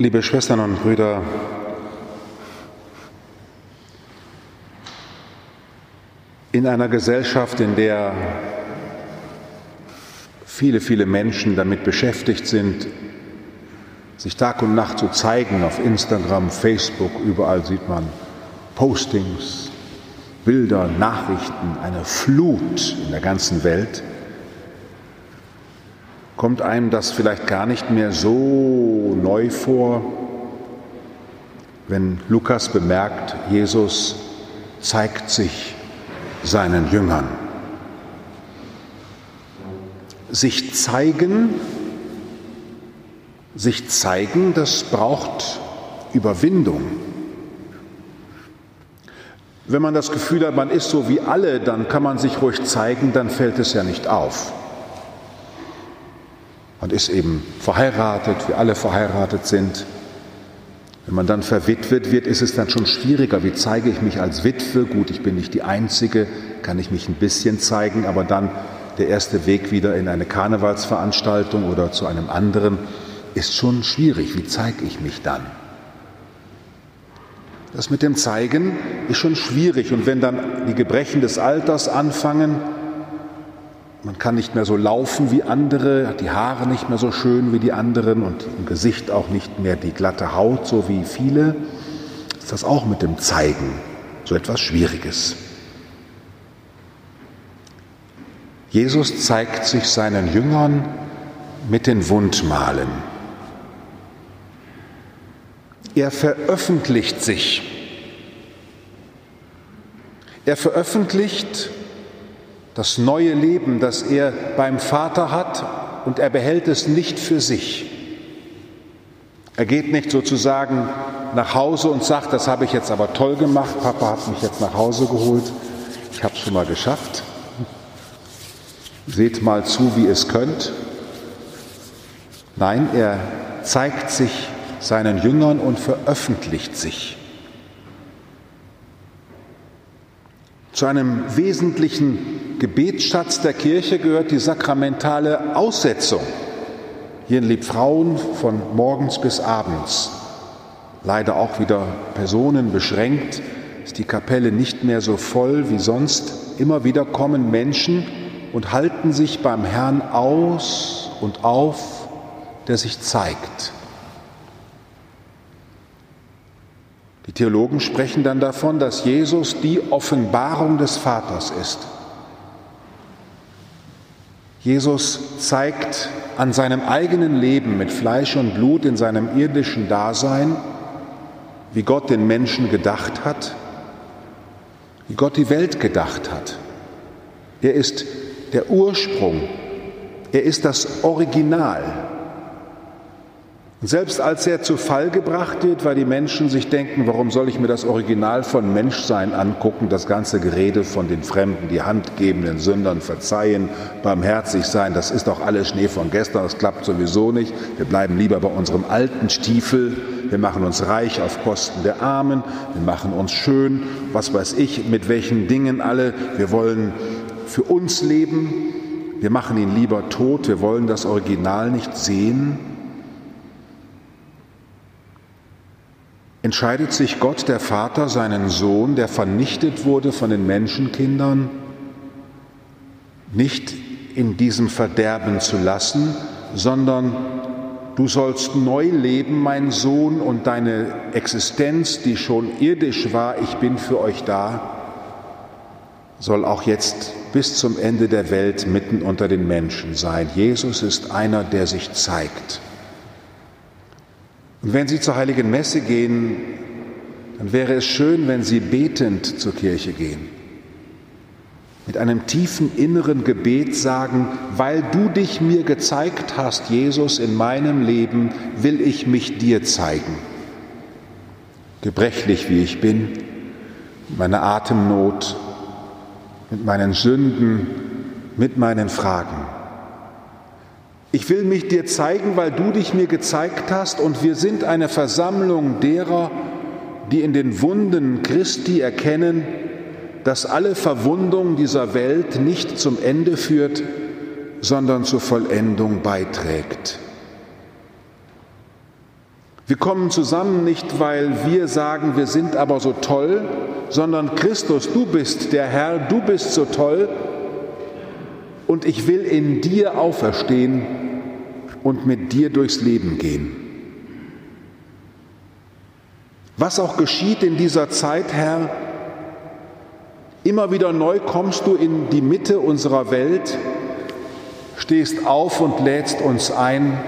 Liebe Schwestern und Brüder, in einer Gesellschaft, in der viele, viele Menschen damit beschäftigt sind, sich Tag und Nacht zu zeigen auf Instagram, Facebook, überall sieht man Postings, Bilder, Nachrichten, eine Flut in der ganzen Welt, kommt einem das vielleicht gar nicht mehr so neu vor, wenn Lukas bemerkt, Jesus zeigt sich seinen Jüngern. Sich zeigen, sich zeigen, das braucht Überwindung. Wenn man das Gefühl hat, man ist so wie alle, dann kann man sich ruhig zeigen, dann fällt es ja nicht auf. Man ist eben verheiratet, wie alle verheiratet sind. Wenn man dann verwitwet wird, ist es dann schon schwieriger. Wie zeige ich mich als Witwe? Gut, ich bin nicht die Einzige, kann ich mich ein bisschen zeigen, aber dann der erste Weg wieder in eine Karnevalsveranstaltung oder zu einem anderen ist schon schwierig. Wie zeige ich mich dann? Das mit dem Zeigen ist schon schwierig. Und wenn dann die Gebrechen des Alters anfangen, man kann nicht mehr so laufen wie andere, hat die Haare nicht mehr so schön wie die anderen und im Gesicht auch nicht mehr die glatte Haut, so wie viele, ist das auch mit dem Zeigen so etwas Schwieriges. Jesus zeigt sich seinen Jüngern mit den Wundmalen. Er veröffentlicht sich. Er veröffentlicht das neue Leben, das er beim Vater hat, und er behält es nicht für sich. Er geht nicht sozusagen nach Hause und sagt, das habe ich jetzt aber toll gemacht, Papa hat mich jetzt nach Hause geholt, ich habe es schon mal geschafft. Seht mal zu, wie es könnt. Nein, er zeigt sich seinen Jüngern und veröffentlicht sich. Zu einem wesentlichen Gebetsschatz der Kirche gehört die sakramentale Aussetzung. Hier in Liebfrauen von morgens bis abends. Leider auch wieder Personen beschränkt, ist die Kapelle nicht mehr so voll wie sonst. Immer wieder kommen Menschen und halten sich beim Herrn aus und auf, der sich zeigt. Die Theologen sprechen dann davon, dass Jesus die Offenbarung des Vaters ist. Jesus zeigt an seinem eigenen Leben mit Fleisch und Blut in seinem irdischen Dasein, wie Gott den Menschen gedacht hat, wie Gott die Welt gedacht hat. Er ist der Ursprung, er ist das Original. Und selbst als er zu Fall gebracht wird, weil die Menschen sich denken, warum soll ich mir das Original von Menschsein angucken, das ganze Gerede von den Fremden, die Hand geben, den Sündern verzeihen, barmherzig sein, das ist doch alles Schnee von gestern, das klappt sowieso nicht. Wir bleiben lieber bei unserem alten Stiefel, wir machen uns reich auf Kosten der Armen, wir machen uns schön, was weiß ich, mit welchen Dingen alle, wir wollen für uns leben, wir machen ihn lieber tot, wir wollen das Original nicht sehen. Entscheidet sich Gott, der Vater, seinen Sohn, der vernichtet wurde von den Menschenkindern, nicht in diesem Verderben zu lassen, sondern du sollst neu leben, mein Sohn, und deine Existenz, die schon irdisch war, ich bin für euch da, soll auch jetzt bis zum Ende der Welt mitten unter den Menschen sein. Jesus ist einer, der sich zeigt. Und wenn Sie zur heiligen Messe gehen, dann wäre es schön, wenn Sie betend zur Kirche gehen. Mit einem tiefen inneren Gebet sagen, weil du dich mir gezeigt hast, Jesus, in meinem Leben, will ich mich dir zeigen. Gebrechlich wie ich bin, meine Atemnot, mit meinen Sünden, mit meinen Fragen. Ich will mich dir zeigen, weil du dich mir gezeigt hast und wir sind eine Versammlung derer, die in den Wunden Christi erkennen, dass alle Verwundung dieser Welt nicht zum Ende führt, sondern zur Vollendung beiträgt. Wir kommen zusammen nicht, weil wir sagen, wir sind aber so toll, sondern Christus, du bist der Herr, du bist so toll und ich will in dir auferstehen und mit dir durchs Leben gehen. Was auch geschieht in dieser Zeit, Herr, immer wieder neu kommst du in die Mitte unserer Welt, stehst auf und lädst uns ein,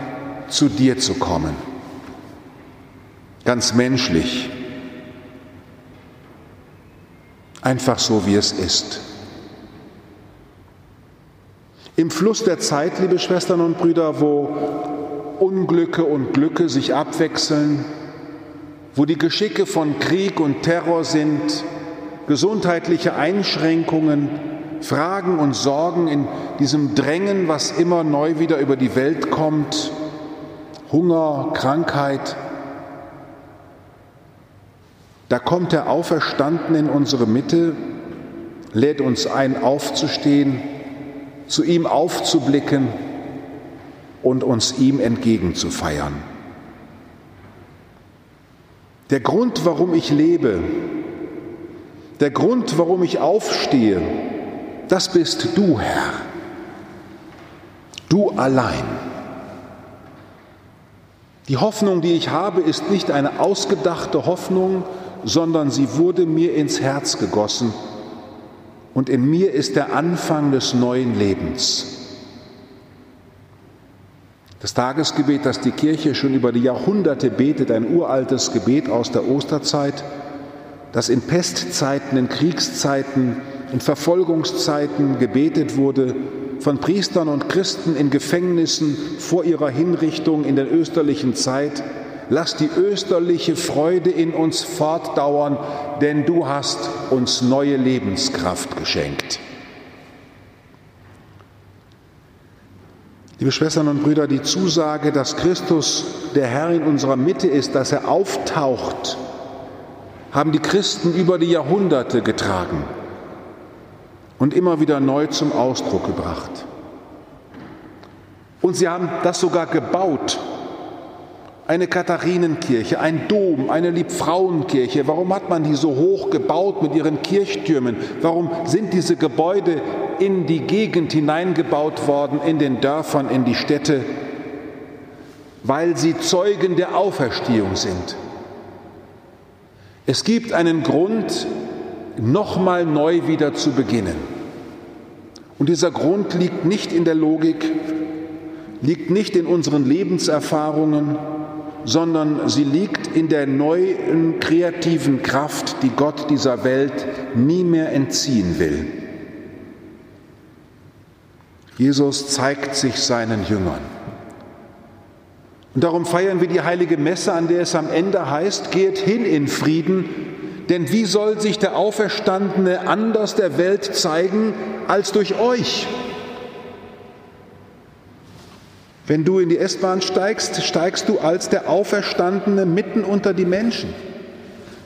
zu dir zu kommen. Ganz menschlich, einfach so, wie es ist. Im Fluss der Zeit, liebe Schwestern und Brüder, wo Unglücke und Glücke sich abwechseln, wo die Geschicke von Krieg und Terror sind, gesundheitliche Einschränkungen, Fragen und Sorgen in diesem Drängen, was immer neu wieder über die Welt kommt, Hunger, Krankheit. Da kommt der Auferstandene in unsere Mitte, lädt uns ein, aufzustehen, zu ihm aufzublicken und uns ihm entgegenzufeiern. Der Grund, warum ich lebe, der Grund, warum ich aufstehe, das bist du, Herr. Du allein. Die Hoffnung, die ich habe, ist nicht eine ausgedachte Hoffnung, sondern sie wurde mir ins Herz gegossen und in mir ist der Anfang des neuen Lebens. Das Tagesgebet, das die Kirche schon über die Jahrhunderte betet, ein uraltes Gebet aus der Osterzeit, das in Pestzeiten, in Kriegszeiten, in Verfolgungszeiten gebetet wurde, von Priestern und Christen in Gefängnissen vor ihrer Hinrichtung in der österlichen Zeit. Lass die österliche Freude in uns fortdauern, denn du hast uns neue Lebenskraft geschenkt. Liebe Schwestern und Brüder, die Zusage, dass Christus der Herr in unserer Mitte ist, dass er auftaucht, haben die Christen über die Jahrhunderte getragen und immer wieder neu zum Ausdruck gebracht. Und sie haben das sogar gebaut. Eine Katharinenkirche, ein Dom, eine Liebfrauenkirche. Warum hat man die so hoch gebaut mit ihren Kirchtürmen? Warum sind diese Gebäude in die Gegend hineingebaut worden, in den Dörfern, in die Städte? Weil sie Zeugen der Auferstehung sind. Es gibt einen Grund, nochmal neu wieder zu beginnen. Und dieser Grund liegt nicht in der Logik, liegt nicht in unseren Lebenserfahrungen, sondern sie liegt in der neuen kreativen Kraft, die Gott dieser Welt nie mehr entziehen will. Jesus zeigt sich seinen Jüngern. Und darum feiern wir die heilige Messe, an der es am Ende heißt, geht hin in Frieden, denn wie soll sich der Auferstandene anders der Welt zeigen als durch euch? Wenn du in die S-Bahn steigst, steigst du als der Auferstandene mitten unter die Menschen.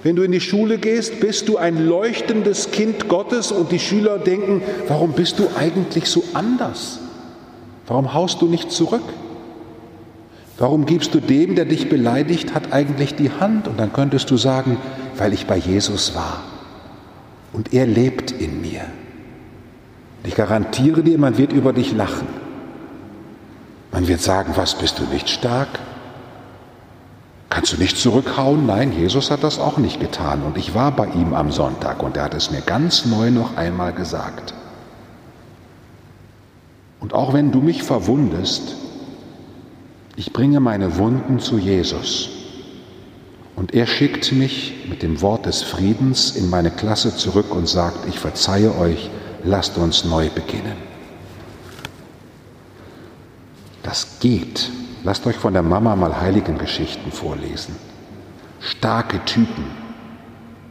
Wenn du in die Schule gehst, bist du ein leuchtendes Kind Gottes und die Schüler denken, warum bist du eigentlich so anders? Warum haust du nicht zurück? Warum gibst du dem, der dich beleidigt hat, eigentlich die Hand? Und dann könntest du sagen, weil ich bei Jesus war. Und er lebt in mir. Ich garantiere dir, man wird über dich lachen. Man wird sagen, was bist du nicht stark? Kannst du nicht zurückhauen? Nein, Jesus hat das auch nicht getan. Und ich war bei ihm am Sonntag und er hat es mir ganz neu noch einmal gesagt. Und auch wenn du mich verwundest, ich bringe meine Wunden zu Jesus. Und er schickt mich mit dem Wort des Friedens in meine Klasse zurück und sagt, ich verzeihe euch, lasst uns neu beginnen. Das geht. Lasst euch von der Mama mal Heiligengeschichten vorlesen. Starke Typen,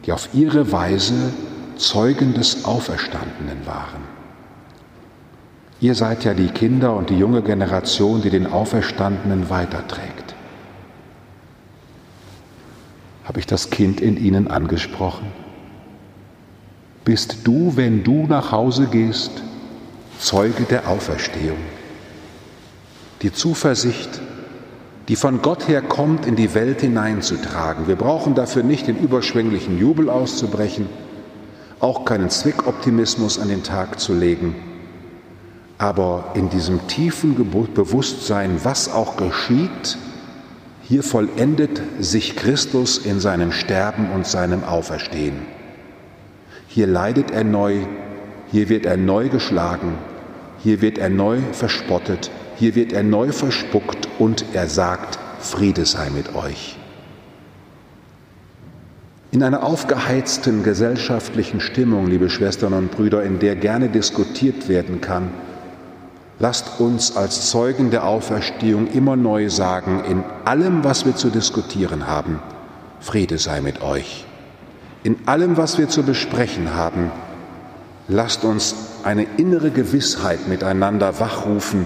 die auf ihre Weise Zeugen des Auferstandenen waren. Ihr seid ja die Kinder und die junge Generation, die den Auferstandenen weiterträgt. Habe ich das Kind in ihnen angesprochen? Bist du, wenn du nach Hause gehst, Zeuge der Auferstehung? Die Zuversicht, die von Gott her kommt, in die Welt hineinzutragen. Wir brauchen dafür nicht den überschwänglichen Jubel auszubrechen, auch keinen Zwickoptimismus an den Tag zu legen, aber in diesem tiefen Bewusstsein, was auch geschieht, hier vollendet sich Christus in seinem Sterben und seinem Auferstehen. Hier leidet er neu, hier wird er neu geschlagen, hier wird er neu verspottet, hier wird er neu verspuckt und er sagt, Friede sei mit euch. In einer aufgeheizten gesellschaftlichen Stimmung, liebe Schwestern und Brüder, in der gerne diskutiert werden kann, lasst uns als Zeugen der Auferstehung immer neu sagen, in allem, was wir zu diskutieren haben, Friede sei mit euch. In allem, was wir zu besprechen haben, lasst uns eine innere Gewissheit miteinander wachrufen,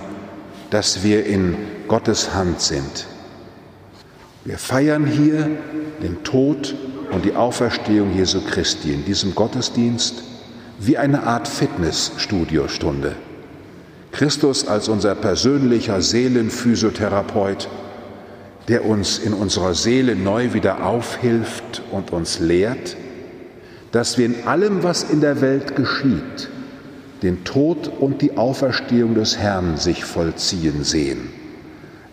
dass wir in Gottes Hand sind. Wir feiern hier den Tod und die Auferstehung Jesu Christi in diesem Gottesdienst wie eine Art Fitnessstudiostunde. Christus als unser persönlicher Seelenphysiotherapeut, der uns in unserer Seele neu wieder aufhilft und uns lehrt, dass wir in allem, was in der Welt geschieht, den Tod und die Auferstehung des Herrn sich vollziehen sehen,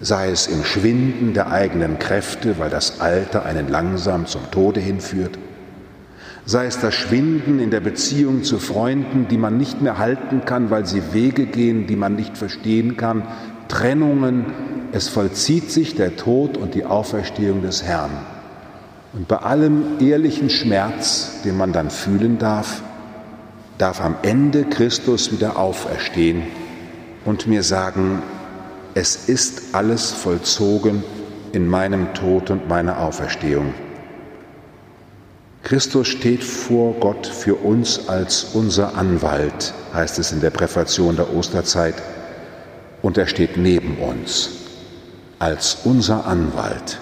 sei es im Schwinden der eigenen Kräfte, weil das Alter einen langsam zum Tode hinführt, sei es das Schwinden in der Beziehung zu Freunden, die man nicht mehr halten kann, weil sie Wege gehen, die man nicht verstehen kann, Trennungen, es vollzieht sich der Tod und die Auferstehung des Herrn. Und bei allem ehrlichen Schmerz, den man dann fühlen darf, darf am Ende Christus wieder auferstehen und mir sagen, es ist alles vollzogen in meinem Tod und meiner Auferstehung. Christus steht vor Gott für uns als unser Anwalt, heißt es in der Präfation der Osterzeit, und er steht neben uns als unser Anwalt.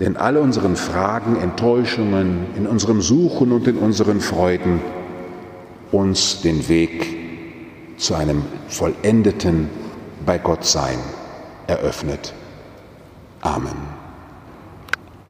Denn alle unseren Fragen, Enttäuschungen, in unserem Suchen und in unseren Freuden, uns den Weg zu einem vollendeten bei Gott sein eröffnet. Amen.